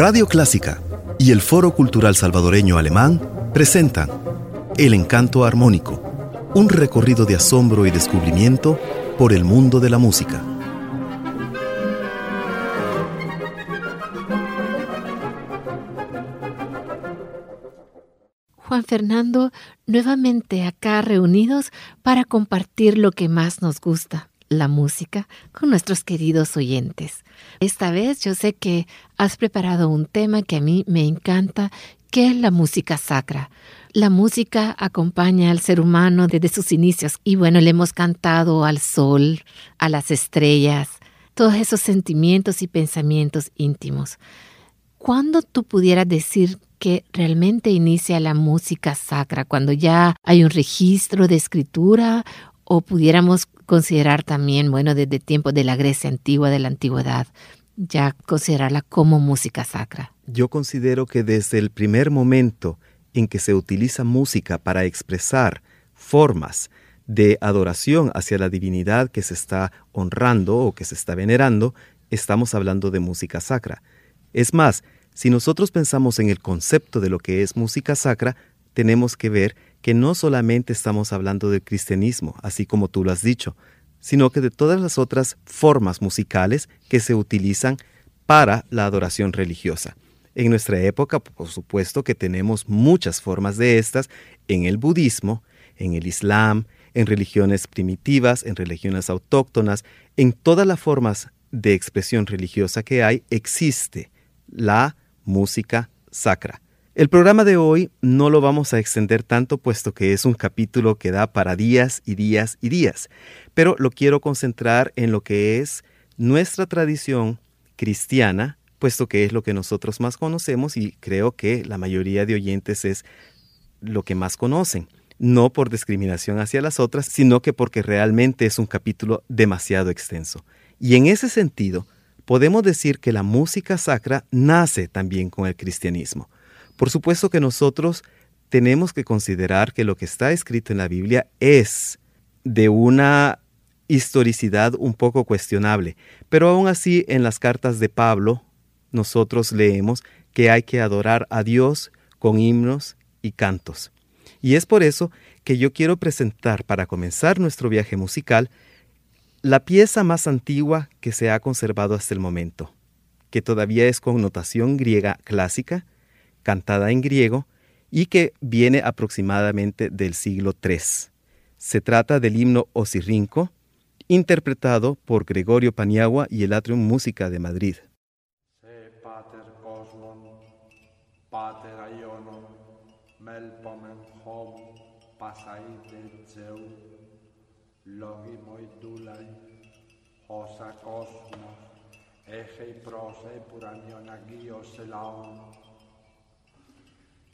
Radio Clásica y el Foro Cultural Salvadoreño Alemán presentan El Encanto Armónico, un recorrido de asombro y descubrimiento por el mundo de la música. Juan Fernando, nuevamente acá reunidos para compartir lo que más nos gusta, la música con nuestros queridos oyentes. Esta vez yo sé que has preparado un tema que a mí me encanta, que es la música sacra. La música acompaña al ser humano desde sus inicios y bueno, le hemos cantado al sol, a las estrellas, todos esos sentimientos y pensamientos íntimos. ¿Cuándo tú pudieras decir que realmente inicia la música sacra? ¿Cuando ya hay un registro de escritura o pudiéramos considerar también, bueno, desde tiempos de la Grecia antigua, de la antigüedad, ya considerarla como música sacra? Yo considero que desde el primer momento en que se utiliza música para expresar formas de adoración hacia la divinidad que se está honrando o que se está venerando, estamos hablando de música sacra. Es más, si nosotros pensamos en el concepto de lo que es música sacra, tenemos que ver que no solamente estamos hablando del cristianismo, así como tú lo has dicho, sino que de todas las otras formas musicales que se utilizan para la adoración religiosa. En nuestra época, por supuesto que tenemos muchas formas de estas en el budismo, en el islam, en religiones primitivas, en religiones autóctonas, en todas las formas de expresión religiosa que hay, existe la música sacra. El programa de hoy no lo vamos a extender tanto puesto que es un capítulo que da para días y días y días, pero lo quiero concentrar en lo que es nuestra tradición cristiana, puesto que es lo que nosotros más conocemos y creo que la mayoría de oyentes es lo que más conocen, no por discriminación hacia las otras, sino que porque realmente es un capítulo demasiado extenso. Y en ese sentido, podemos decir que la música sacra nace también con el cristianismo. Por supuesto que nosotros tenemos que considerar que lo que está escrito en la Biblia es de una historicidad un poco cuestionable, pero aún así en las cartas de Pablo nosotros leemos que hay que adorar a Dios con himnos y cantos. Y es por eso que yo quiero presentar para comenzar nuestro viaje musical la pieza más antigua que se ha conservado hasta el momento, que todavía es con notación griega clásica, cantada en griego y que viene aproximadamente del siglo III. Se trata del himno Osirrinco, interpretado por Gregorio Paniagua y el Atrium Música de Madrid.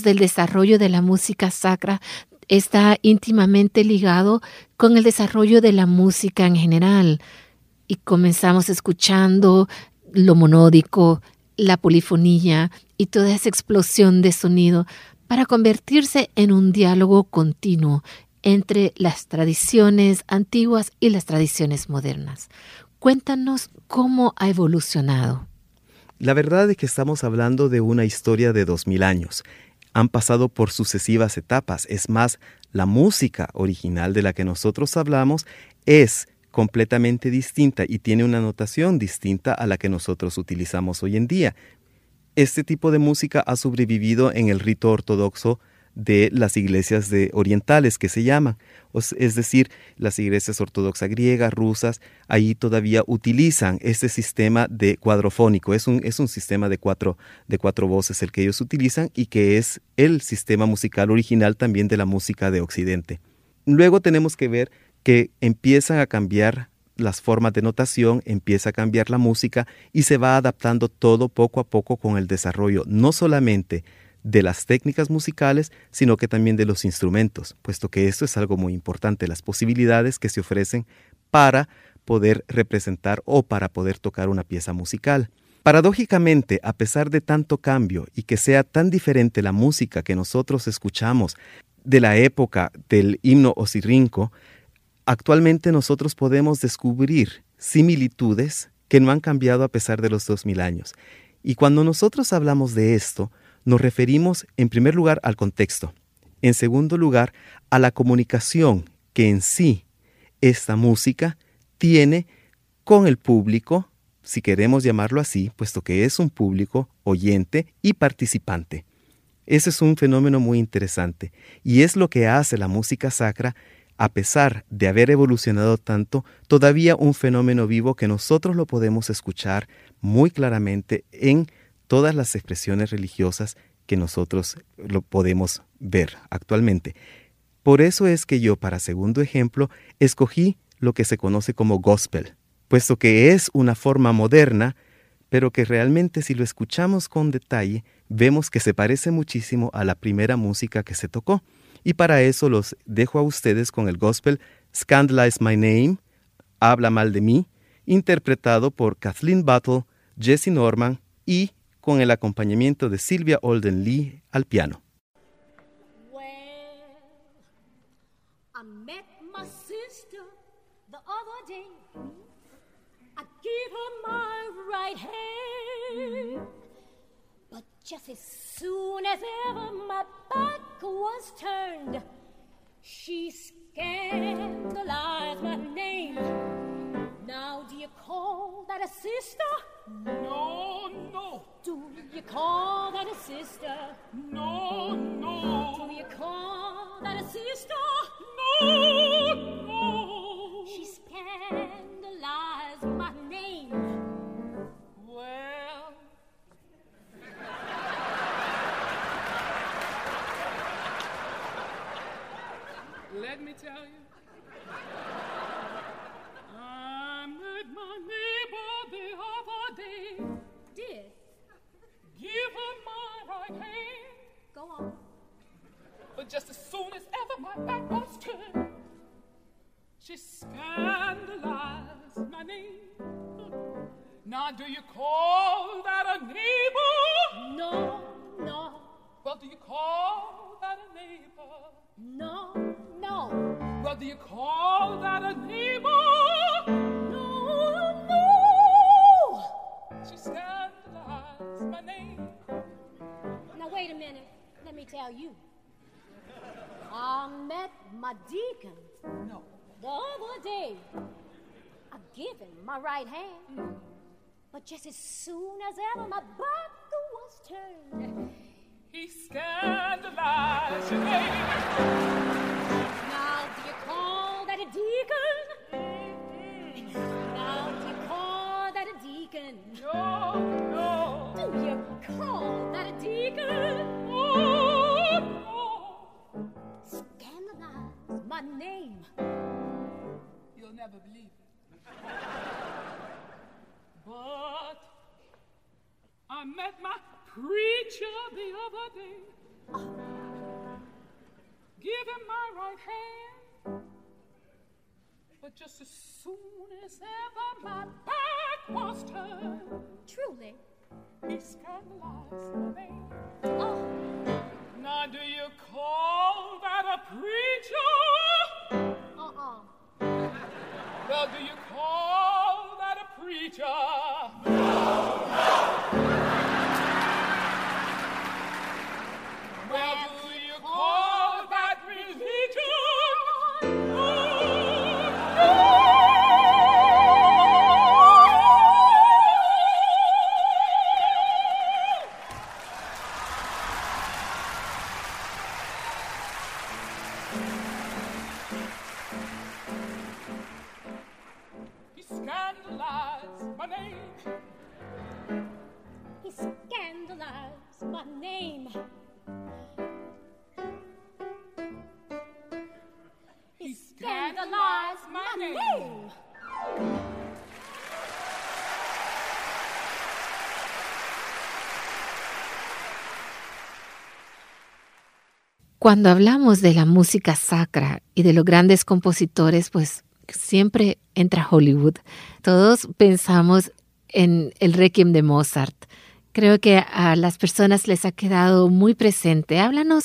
del desarrollo de la música sacra, está íntimamente ligado con el desarrollo de la música en general. Y comenzamos escuchando lo monódico, la polifonía y toda esa explosión de sonido para convertirse en un diálogo continuo entre las tradiciones antiguas y las tradiciones modernas. Cuéntanos cómo ha evolucionado. La verdad es que estamos hablando de una historia de dos mil años. Han pasado por sucesivas etapas. Es más, la música original de la que nosotros hablamos es completamente distinta y tiene una notación distinta a la que nosotros utilizamos hoy en día. Este tipo de música ha sobrevivido en el rito ortodoxo de las iglesias de orientales que se llaman, es decir, las iglesias ortodoxas griegas, rusas, ahí todavía utilizan este sistema de cuadrofónico, es un, es un sistema de cuatro, de cuatro voces el que ellos utilizan y que es el sistema musical original también de la música de Occidente. Luego tenemos que ver que empiezan a cambiar las formas de notación, empieza a cambiar la música y se va adaptando todo poco a poco con el desarrollo no solamente de las técnicas musicales, sino que también de los instrumentos, puesto que esto es algo muy importante, las posibilidades que se ofrecen para poder representar o para poder tocar una pieza musical. Paradójicamente, a pesar de tanto cambio y que sea tan diferente la música que nosotros escuchamos de la época del himno osirrinco, actualmente nosotros podemos descubrir similitudes que no han cambiado a pesar de los dos mil años. Y cuando nosotros hablamos de esto, nos referimos en primer lugar al contexto, en segundo lugar a la comunicación que en sí esta música tiene con el público, si queremos llamarlo así, puesto que es un público oyente y participante. Ese es un fenómeno muy interesante y es lo que hace la música sacra, a pesar de haber evolucionado tanto, todavía un fenómeno vivo que nosotros lo podemos escuchar muy claramente en todas las expresiones religiosas que nosotros lo podemos ver actualmente. Por eso es que yo, para segundo ejemplo, escogí lo que se conoce como gospel, puesto que es una forma moderna, pero que realmente si lo escuchamos con detalle, vemos que se parece muchísimo a la primera música que se tocó. Y para eso los dejo a ustedes con el gospel Scandalize My Name, Habla mal de mí, interpretado por Kathleen Battle, Jesse Norman y con el acompañamiento de Silvia Olden Lee al piano. Just as soon as ever my back was turned, she scandalized my name. Now, do you call that a sister? No, no, Do you call that a sister? no, no, Do you call that a sister? no, He But just as soon as ever my back was turned, Truly. he scandalized my name. Oh, Now do you call that a preacher? uh-uh. Well, do you call that a preacher? Cuando hablamos de la música sacra y de los grandes compositores, pues siempre entra Hollywood. Todos pensamos en el Requiem de Mozart. Creo que a las personas les ha quedado muy presente. Háblanos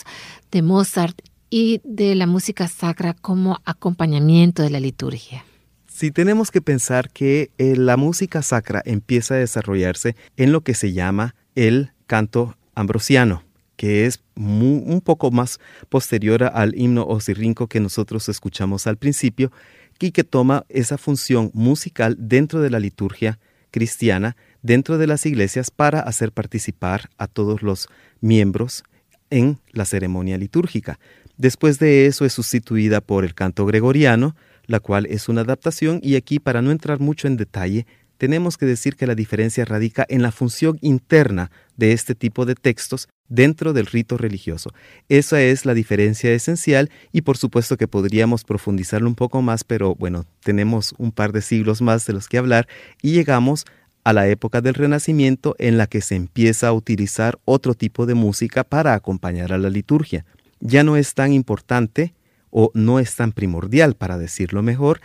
de Mozart y de la música sacra como acompañamiento de la liturgia. Si tenemos que pensar que eh, la música sacra empieza a desarrollarse en lo que se llama el canto ambrosiano, que es un poco más posterior al himno osirrinco que nosotros escuchamos al principio y que toma esa función musical dentro de la liturgia cristiana, dentro de las iglesias, para hacer participar a todos los miembros en la ceremonia litúrgica. Después de eso es sustituida por el canto gregoriano, la cual es una adaptación y aquí para no entrar mucho en detalle, tenemos que decir que la diferencia radica en la función interna de este tipo de textos dentro del rito religioso. Esa es la diferencia esencial y por supuesto que podríamos profundizarlo un poco más, pero bueno, tenemos un par de siglos más de los que hablar y llegamos a la época del Renacimiento en la que se empieza a utilizar otro tipo de música para acompañar a la liturgia. Ya no es tan importante o no es tan primordial, para decirlo mejor,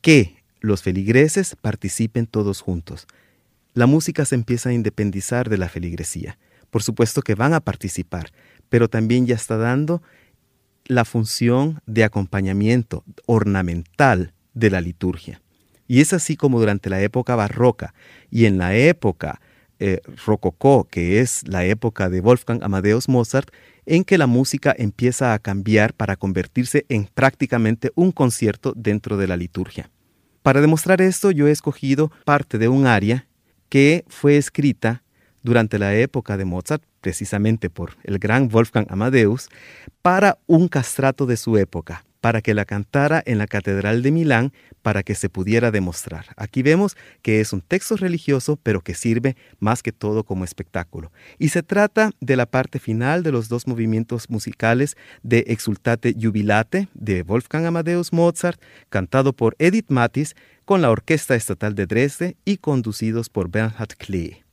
que los feligreses participen todos juntos. La música se empieza a independizar de la feligresía. Por supuesto que van a participar, pero también ya está dando la función de acompañamiento ornamental de la liturgia. Y es así como durante la época barroca y en la época eh, rococó, que es la época de Wolfgang Amadeus Mozart, en que la música empieza a cambiar para convertirse en prácticamente un concierto dentro de la liturgia. Para demostrar esto, yo he escogido parte de un aria que fue escrita durante la época de Mozart, precisamente por el gran Wolfgang Amadeus, para un castrato de su época, para que la cantara en la Catedral de Milán para que se pudiera demostrar. Aquí vemos que es un texto religioso, pero que sirve más que todo como espectáculo. Y se trata de la parte final de los dos movimientos musicales de Exultate Jubilate de Wolfgang Amadeus Mozart, cantado por Edith Matis con la Orquesta Estatal de Dresde y conducidos por Bernhard Klee.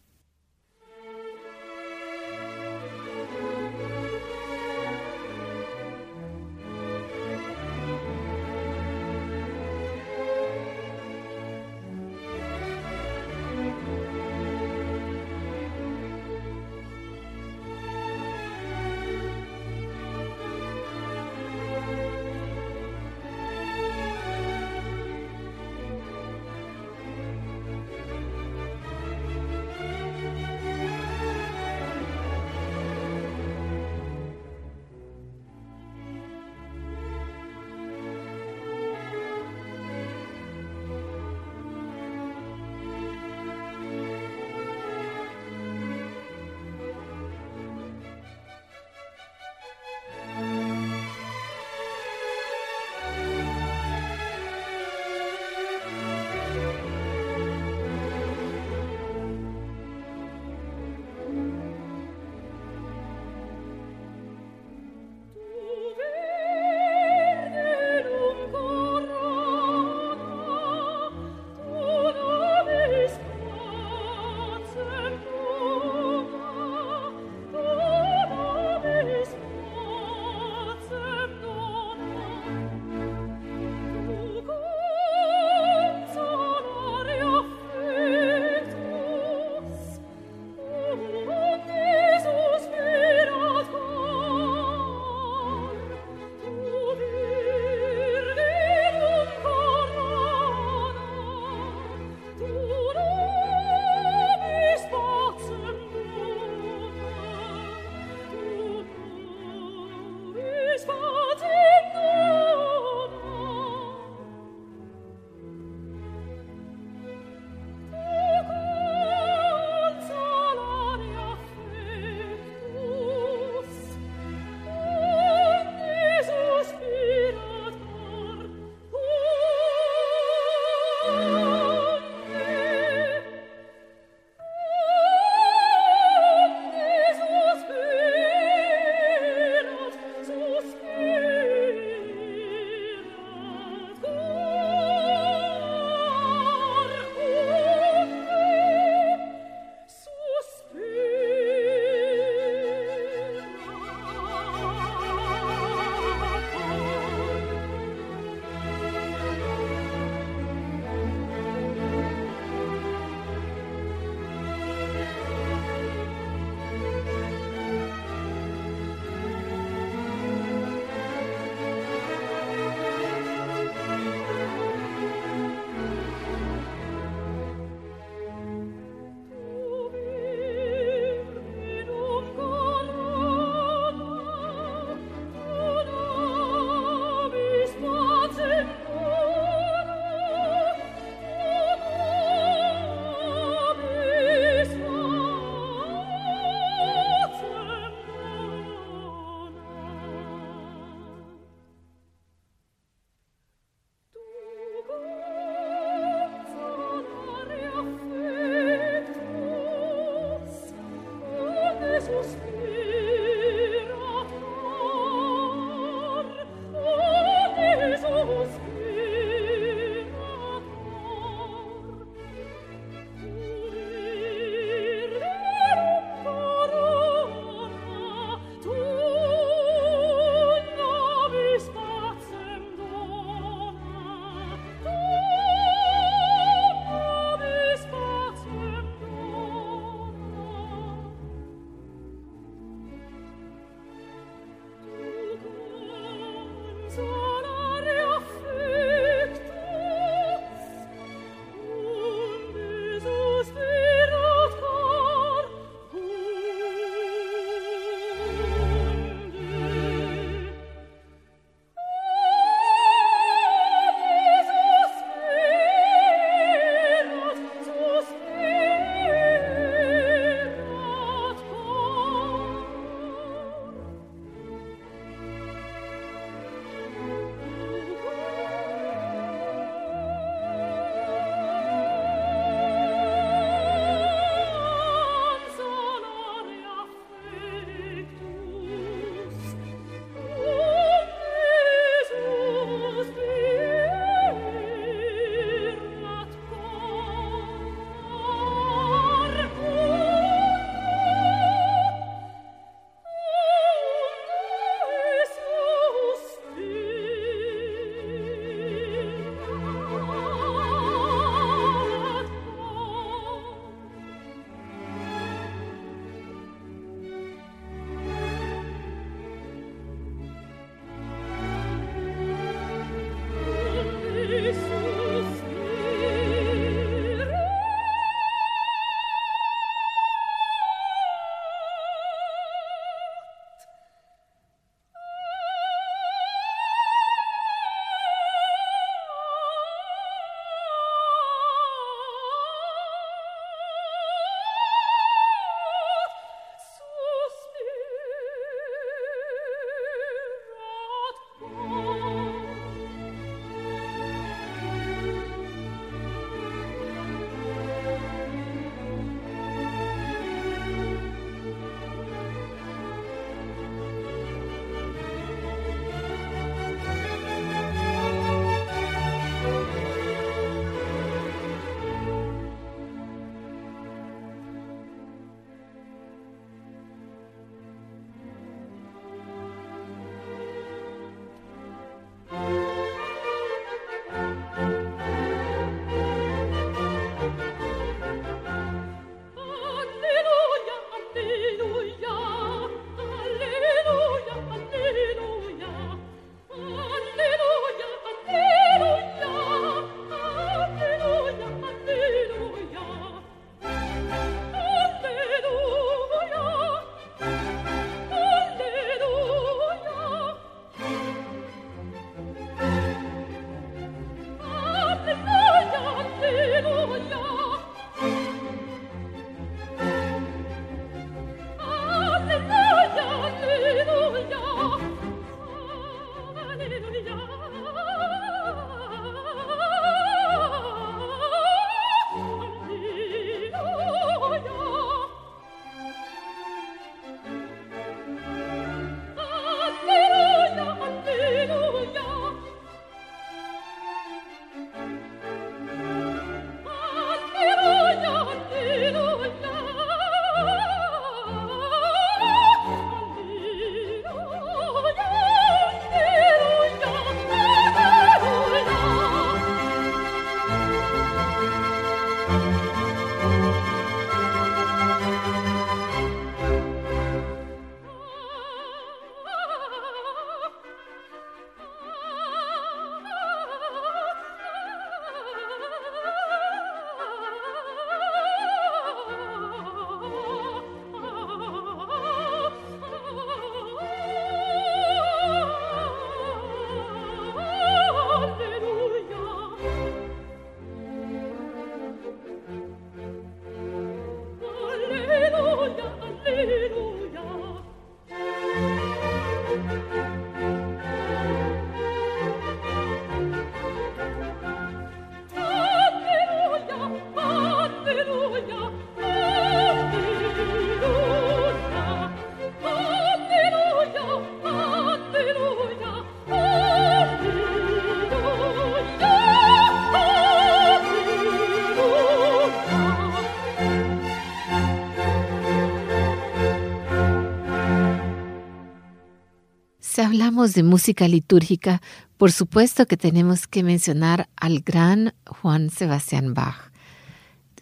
De música litúrgica, por supuesto que tenemos que mencionar al gran Juan Sebastián Bach.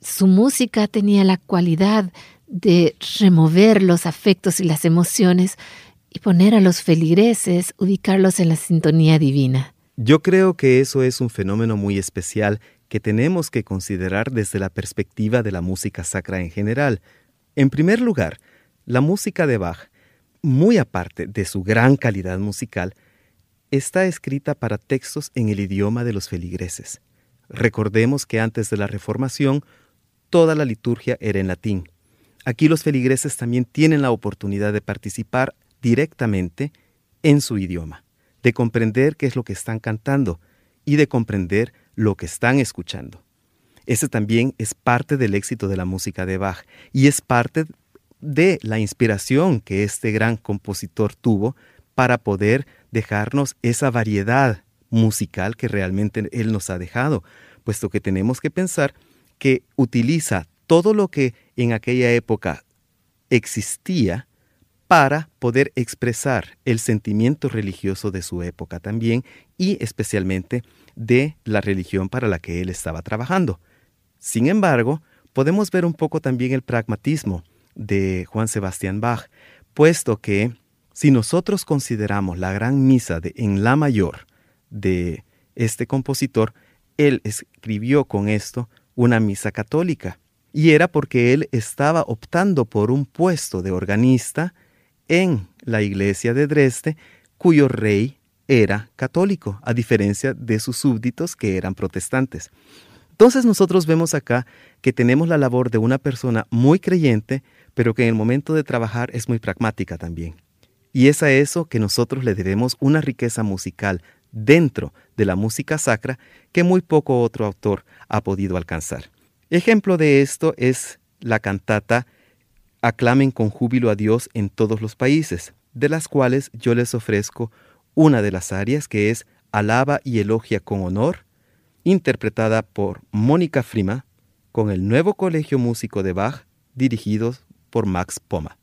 Su música tenía la cualidad de remover los afectos y las emociones y poner a los feligreses, ubicarlos en la sintonía divina. Yo creo que eso es un fenómeno muy especial que tenemos que considerar desde la perspectiva de la música sacra en general. En primer lugar, la música de Bach, muy aparte de su gran calidad musical, está escrita para textos en el idioma de los feligreses. Recordemos que antes de la Reformación, toda la liturgia era en latín. Aquí los feligreses también tienen la oportunidad de participar directamente en su idioma, de comprender qué es lo que están cantando y de comprender lo que están escuchando. Ese también es parte del éxito de la música de Bach y es parte de la inspiración que este gran compositor tuvo para poder dejarnos esa variedad musical que realmente él nos ha dejado, puesto que tenemos que pensar que utiliza todo lo que en aquella época existía para poder expresar el sentimiento religioso de su época también y especialmente de la religión para la que él estaba trabajando. Sin embargo, podemos ver un poco también el pragmatismo de Juan Sebastián Bach, puesto que si nosotros consideramos la gran misa de en la mayor de este compositor, él escribió con esto una misa católica, y era porque él estaba optando por un puesto de organista en la iglesia de Dresde, cuyo rey era católico, a diferencia de sus súbditos que eran protestantes. Entonces nosotros vemos acá que tenemos la labor de una persona muy creyente, pero que en el momento de trabajar es muy pragmática también. Y es a eso que nosotros le debemos una riqueza musical dentro de la música sacra que muy poco otro autor ha podido alcanzar. Ejemplo de esto es la cantata aclamen con júbilo a Dios en todos los países, de las cuales yo les ofrezco una de las áreas que es Alaba y elogia con honor, interpretada por Mónica Frima, con el nuevo Colegio Músico de Bach, dirigidos por Max Poma.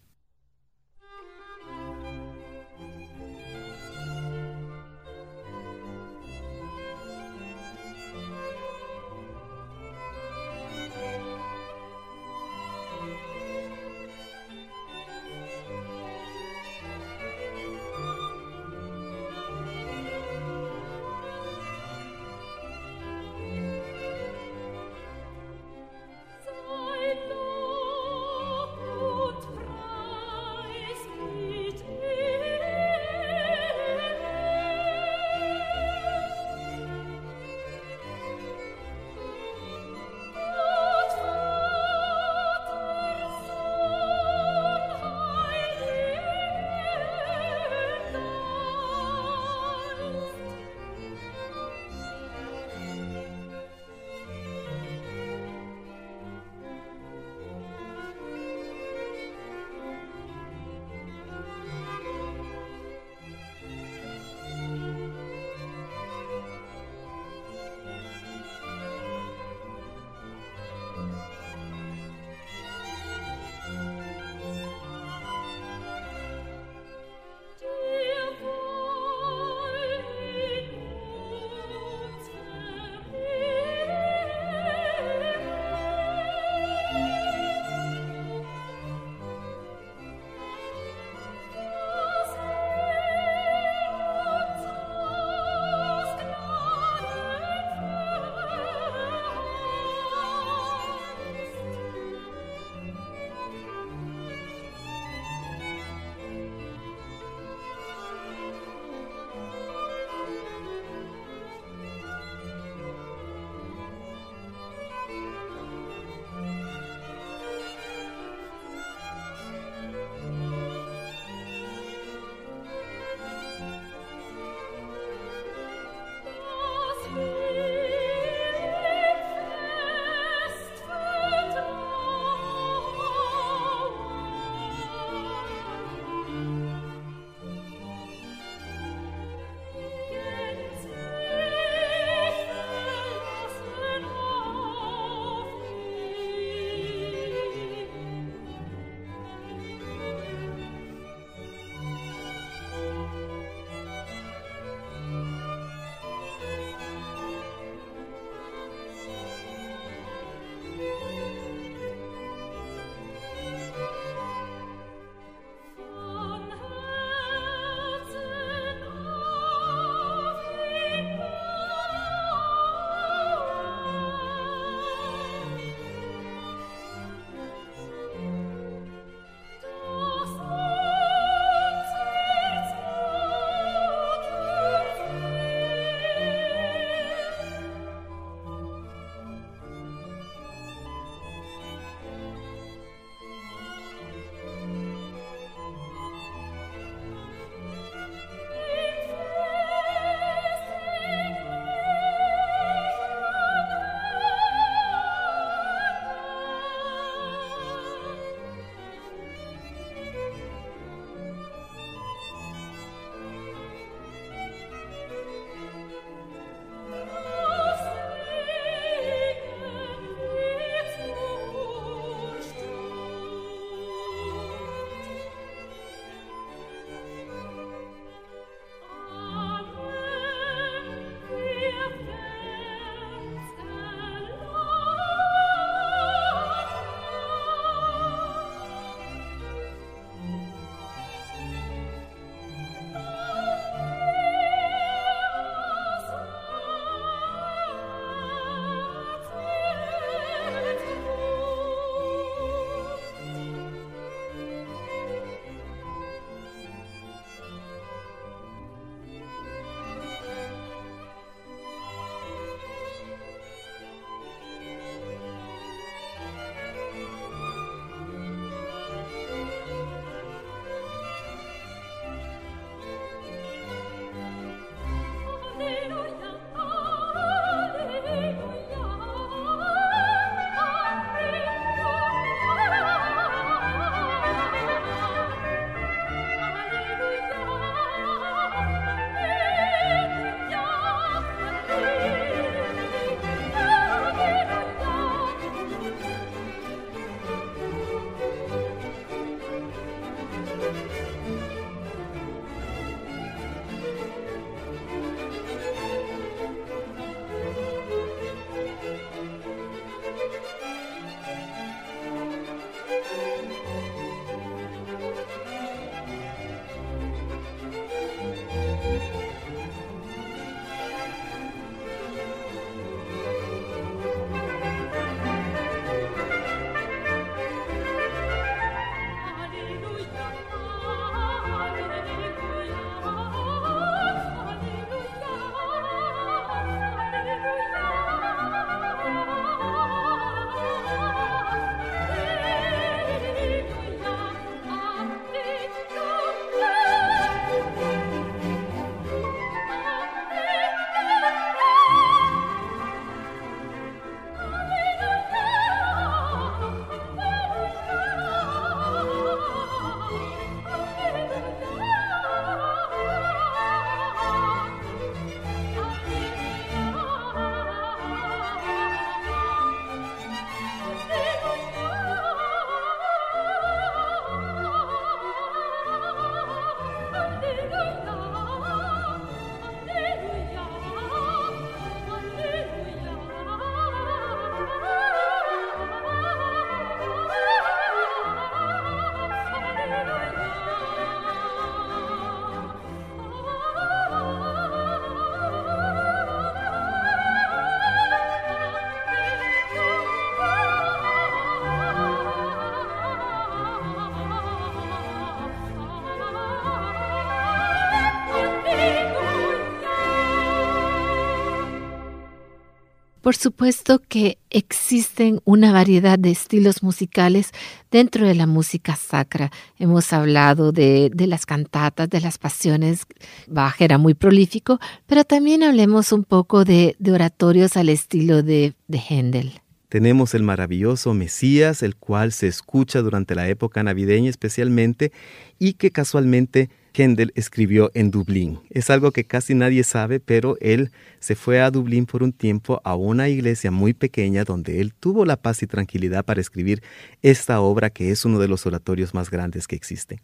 Por supuesto que existen una variedad de estilos musicales dentro de la música sacra. Hemos hablado de, las cantatas, de las pasiones. Bach era muy prolífico, pero también hablemos un poco de, de oratorios al estilo de, de Händel. Tenemos el maravilloso Mesías, el cual se escucha durante la época navideña especialmente y que casualmente Händel escribió en Dublín. Es algo que casi nadie sabe, pero él se fue a Dublín por un tiempo a una iglesia muy pequeña donde él tuvo la paz y tranquilidad para escribir esta obra que es uno de los oratorios más grandes que existen.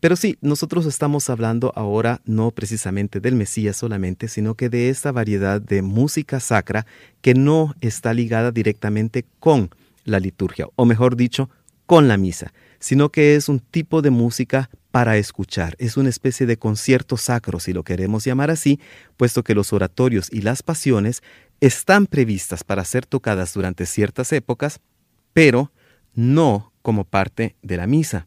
Pero sí, nosotros estamos hablando ahora no precisamente del Mesías solamente, sino que de esta variedad de música sacra que no está ligada directamente con la liturgia, o mejor dicho, con la misa, sino que es un tipo de música para escuchar. Es una especie de concierto sacro, si lo queremos llamar así, puesto que los oratorios y las pasiones están previstas para ser tocadas durante ciertas épocas, pero no como parte de la misa,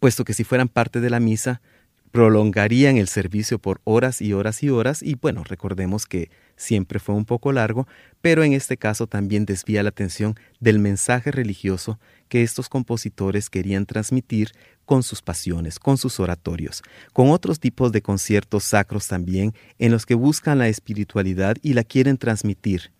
puesto que si fueran parte de la misa, prolongarían el servicio por horas y horas y horas y bueno, recordemos que siempre fue un poco largo, pero en este caso también desvía la atención del mensaje religioso que estos compositores querían transmitir con sus pasiones, con sus oratorios, con otros tipos de conciertos sacros también en los que buscan la espiritualidad y la quieren transmitir.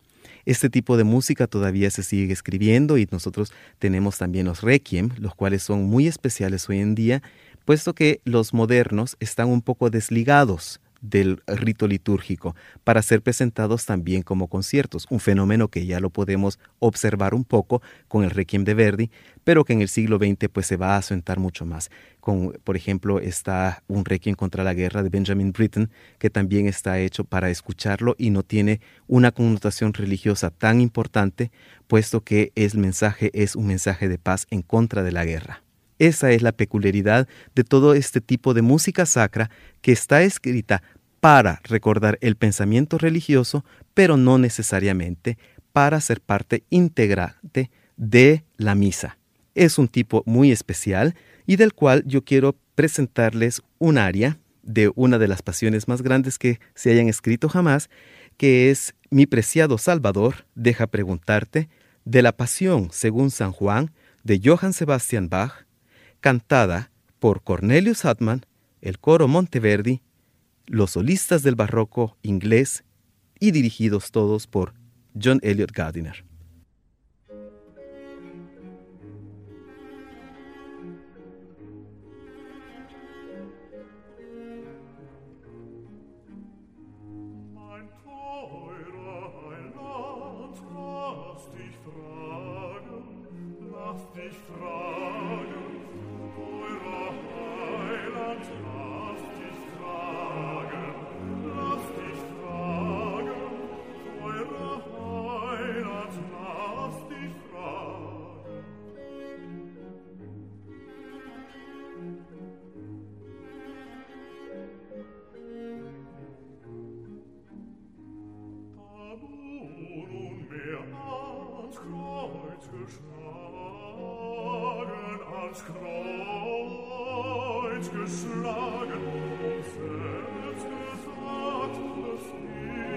Este tipo de música todavía se sigue escribiendo y nosotros tenemos también los requiem, los cuales son muy especiales hoy en día, puesto que los modernos están un poco desligados del rito litúrgico para ser presentados también como conciertos, un fenómeno que ya lo podemos observar un poco con el Requiem de Verdi, pero que en el siglo XX pues se va a asentar mucho más. Con, por ejemplo, está un Requiem contra la guerra de Benjamin Britten, que también está hecho para escucharlo y no tiene una connotación religiosa tan importante, puesto que el mensaje es un mensaje de paz en contra de la guerra. Esa es la peculiaridad de todo este tipo de música sacra que está escrita para recordar el pensamiento religioso, pero no necesariamente para ser parte integrante de la misa. Es un tipo muy especial y del cual yo quiero presentarles un aria de una de las pasiones más grandes que se hayan escrito jamás, que es Mi preciado Salvador, deja preguntarte, de la Pasión según San Juan, de Johann Sebastian Bach, cantada por Cornelius Hartmann, el coro Monteverdi, los solistas del barroco inglés y dirigidos todos por John Elliot Gardiner. ans Kreuz geschlagen und selbst gesagt, es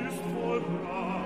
ist vollbracht.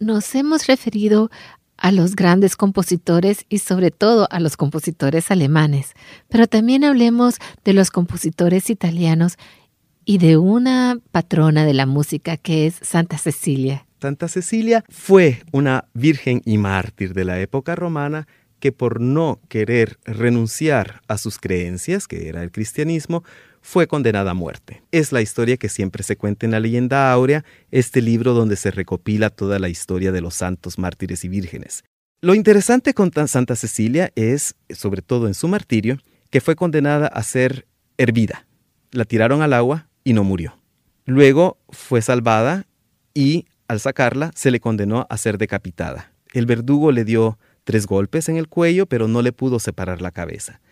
Nos hemos referido a los grandes compositores y sobre todo a los compositores alemanes, pero también hablemos de los compositores italianos y de una patrona de la música que es Santa Cecilia. Santa Cecilia fue una virgen y mártir de la época romana que por no querer renunciar a sus creencias, que era el cristianismo, fue condenada a muerte. Es la historia que siempre se cuenta en la leyenda áurea, este libro donde se recopila toda la historia de los santos mártires y vírgenes. Lo interesante con Santa Cecilia es, sobre todo en su martirio, que fue condenada a ser hervida. La tiraron al agua y no murió. Luego fue salvada y al sacarla se le condenó a ser decapitada. El verdugo le dio tres golpes en el cuello, pero no le pudo separar la cabeza.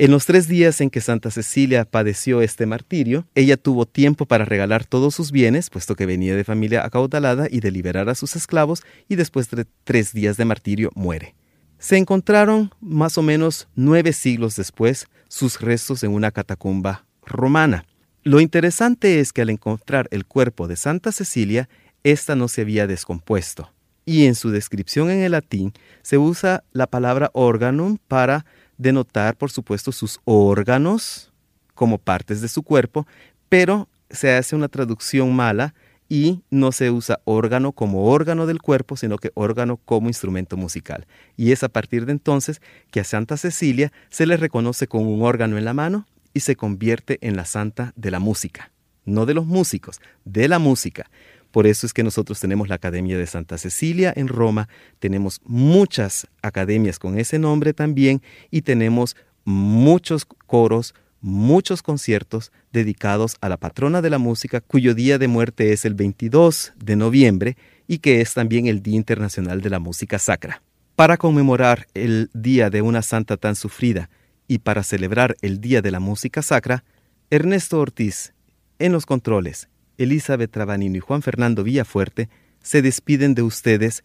En los tres días en que Santa Cecilia padeció este martirio, ella tuvo tiempo para regalar todos sus bienes, puesto que venía de familia acaudalada, y de liberar a sus esclavos, y después de tres días de martirio muere. Se encontraron, más o menos nueve siglos después, sus restos en una catacumba romana. Lo interesante es que al encontrar el cuerpo de Santa Cecilia, ésta no se había descompuesto. Y en su descripción en el latín se usa la palabra organum para denotar, por supuesto, sus órganos como partes de su cuerpo, pero se hace una traducción mala y no se usa órgano como órgano del cuerpo, sino que órgano como instrumento musical. Y es a partir de entonces que a Santa Cecilia se le reconoce con un órgano en la mano y se convierte en la santa de la música, no de los músicos, de la música. Por eso es que nosotros tenemos la Academia de Santa Cecilia en Roma, tenemos muchas academias con ese nombre también y tenemos muchos coros, muchos conciertos dedicados a la patrona de la música, cuyo día de muerte es el 22 de noviembre y que es también el Día Internacional de la Música Sacra. Para conmemorar el día de una santa tan sufrida y para celebrar el Día de la Música Sacra, Ernesto Ortiz, en los controles, Elizabeth Trabanino y Juan Fernando Villafuerte se despiden de ustedes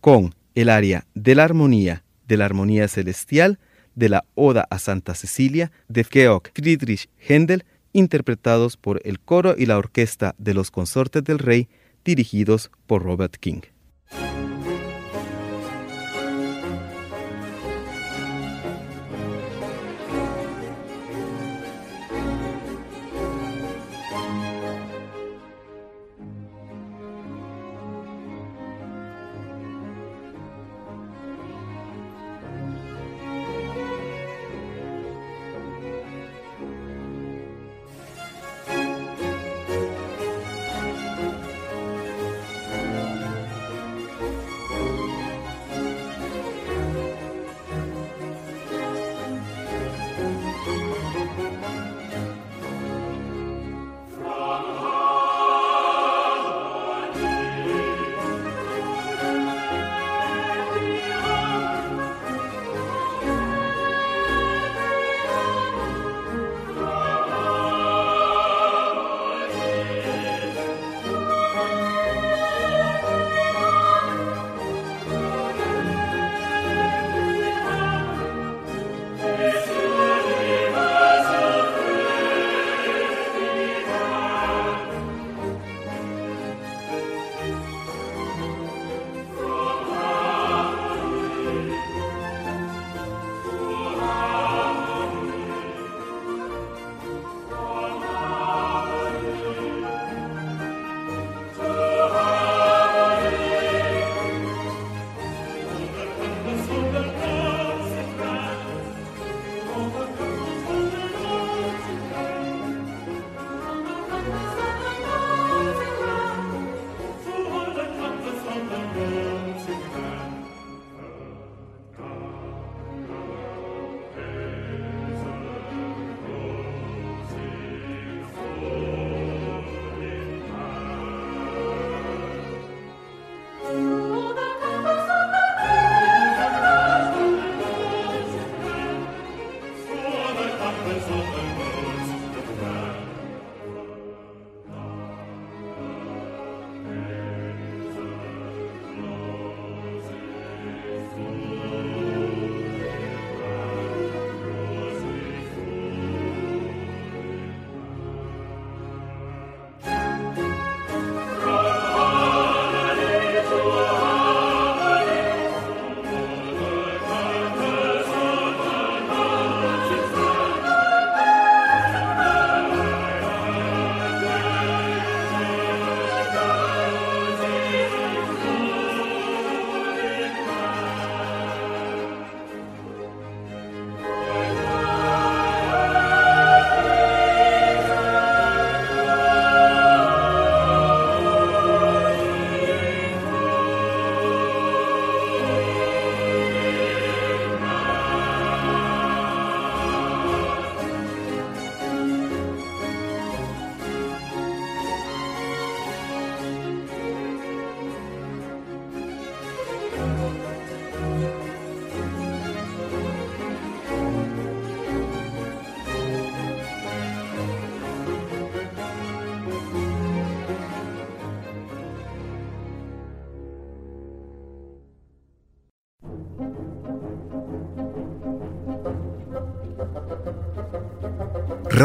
con el área de la armonía, de la armonía celestial, de la Oda a Santa Cecilia, de Georg Friedrich Händel, interpretados por el coro y la orquesta de los consortes del rey, dirigidos por Robert King.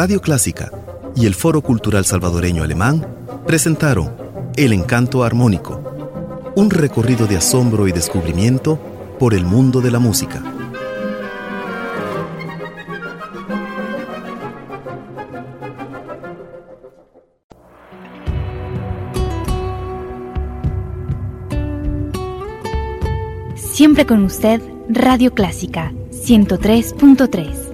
Radio Clásica y el Foro Cultural Salvadoreño Alemán presentaron El Encanto Armónico, un recorrido de asombro y descubrimiento por el mundo de la música. Siempre con usted, Radio Clásica 103.3.